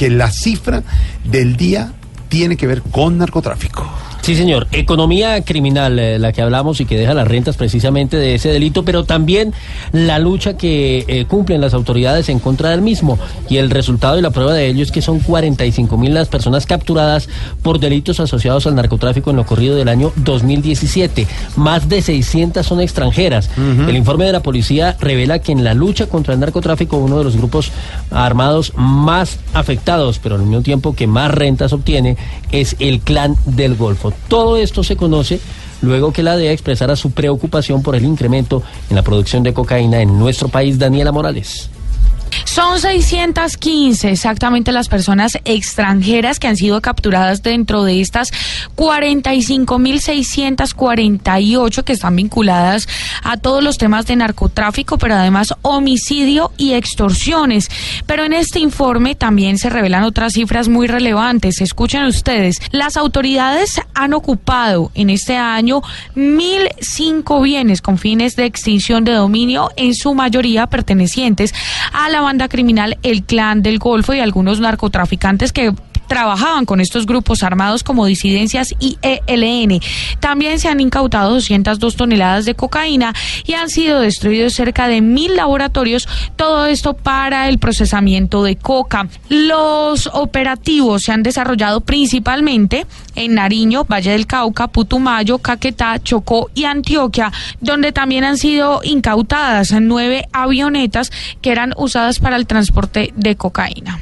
Que la cifra del día tiene que ver con narcotráfico. Sí, señor. Economía criminal, eh, la que hablamos y que deja las rentas precisamente de ese delito, pero también la lucha que eh, cumplen las autoridades en contra del mismo. Y el resultado y la prueba de ello es que son 45 mil las personas capturadas por delitos asociados al narcotráfico en lo corrido del año 2017. Más de 600 son extranjeras. El informe de la policía revela que en la lucha contra el narcotráfico, uno de los grupos armados más afectados, pero al mismo tiempo que más rentas obtiene, es el clan del Golfo. Todo esto se conoce luego que la DEA expresara su preocupación por el incremento en la producción de cocaína en nuestro país. Daniela Morales. Son 615 exactamente las personas extranjeras que han sido capturadas dentro de estas 45.648 que están vinculadas a todos los temas de narcotráfico, pero además homicidio y extorsiones. Pero en este informe también se revelan otras cifras muy relevantes. Escuchen ustedes, las autoridades han ocupado en este año 1.005 bienes con fines de extinción de dominio, en su mayoría pertenecientes a la criminal El Clan del Golfo y algunos narcotraficantes que trabajaban con estos grupos armados como disidencias y ELN. También se han incautado 202 toneladas de cocaína y han sido destruidos cerca de mil laboratorios, todo esto para el procesamiento de coca. Los operativos se han desarrollado principalmente en Nariño, Valle del Cauca, Putumayo, Caquetá, Chocó y Antioquia, donde también han sido incautadas nueve avionetas que eran usadas para el transporte de cocaína.